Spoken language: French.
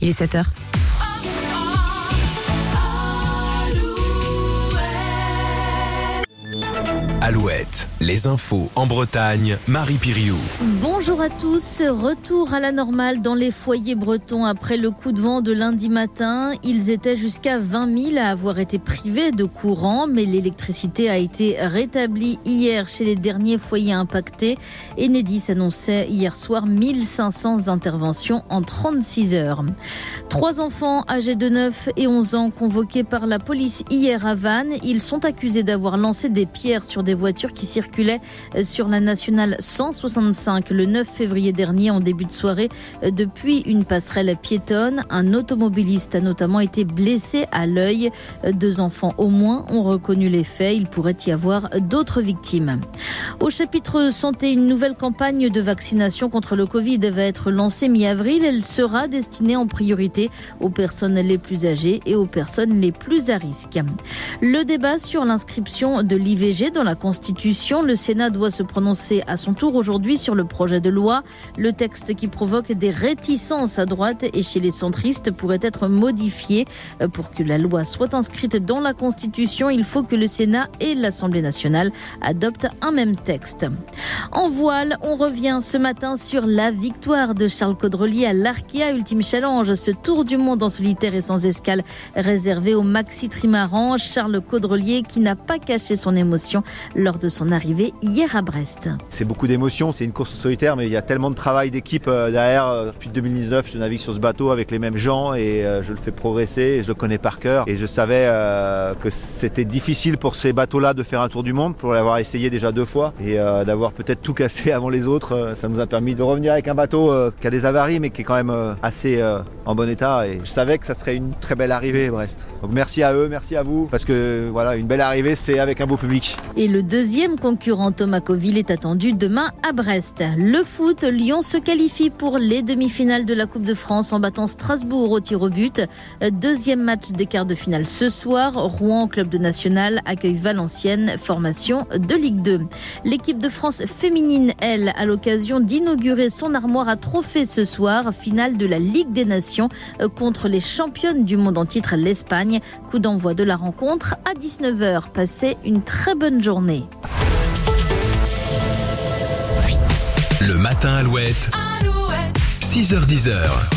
Il est 7 heures. Alouette, les infos en Bretagne, Marie Piriou. Bonjour à tous, retour à la normale dans les foyers bretons après le coup de vent de lundi matin. Ils étaient jusqu'à 20 000 à avoir été privés de courant, mais l'électricité a été rétablie hier chez les derniers foyers impactés. Enedis annonçait hier soir 1500 interventions en 36 heures. Trois enfants âgés de 9 et 11 ans convoqués par la police hier à Vannes. Ils sont accusés d'avoir lancé des pierres sur des voitures qui circulaient sur la nationale 165 le 9 février dernier en début de soirée depuis une passerelle piétonne. Un automobiliste a notamment été blessé à l'œil. Deux enfants au moins ont reconnu les faits. Il pourrait y avoir d'autres victimes. Au chapitre santé, une nouvelle campagne de vaccination contre le Covid va être lancée mi-avril. Elle sera destinée en priorité aux personnes les plus âgées et aux personnes les plus à risque. Le débat sur l'inscription de l'IVG dans la. Le Sénat doit se prononcer à son tour aujourd'hui sur le projet de loi. Le texte qui provoque des réticences à droite et chez les centristes pourrait être modifié. Pour que la loi soit inscrite dans la Constitution, il faut que le Sénat et l'Assemblée nationale adoptent un même texte. En voile, on revient ce matin sur la victoire de Charles Caudrelier à l'Arkea Ultime Challenge, ce tour du monde en solitaire et sans escale réservé au maxi trimaran. Charles Caudrelier qui n'a pas caché son émotion lors de son arrivée hier à Brest. C'est beaucoup d'émotions, c'est une course solitaire, mais il y a tellement de travail d'équipe euh, derrière. Depuis 2019, je navigue sur ce bateau avec les mêmes gens et euh, je le fais progresser, et je le connais par cœur. Et je savais euh, que c'était difficile pour ces bateaux-là de faire un tour du monde, pour l'avoir essayé déjà deux fois et d'avoir peut-être tout cassé avant les autres. Ça nous a permis de revenir avec un bateau qui a des avaries, mais qui est quand même assez en bon état. Et je savais que ça serait une très belle arrivée, Brest. Donc merci à eux, merci à vous, parce que voilà, une belle arrivée, c'est avec un beau public. Et le deuxième concurrent Thomas Coville est attendu demain à Brest. Le foot, Lyon se qualifie pour les demi-finales de la Coupe de France en battant Strasbourg au tir au but. Deuxième match des quarts de finale ce soir. Rouen, club de national, accueille Valenciennes, formation de Ligue 2. L'équipe de France féminine, elle, a l'occasion d'inaugurer son armoire à trophées ce soir, finale de la Ligue des Nations contre les championnes du monde en titre, l'Espagne. Coup d'envoi de la rencontre à 19h. Passez une très bonne journée. Le matin Alouette. Alouette. 6h10.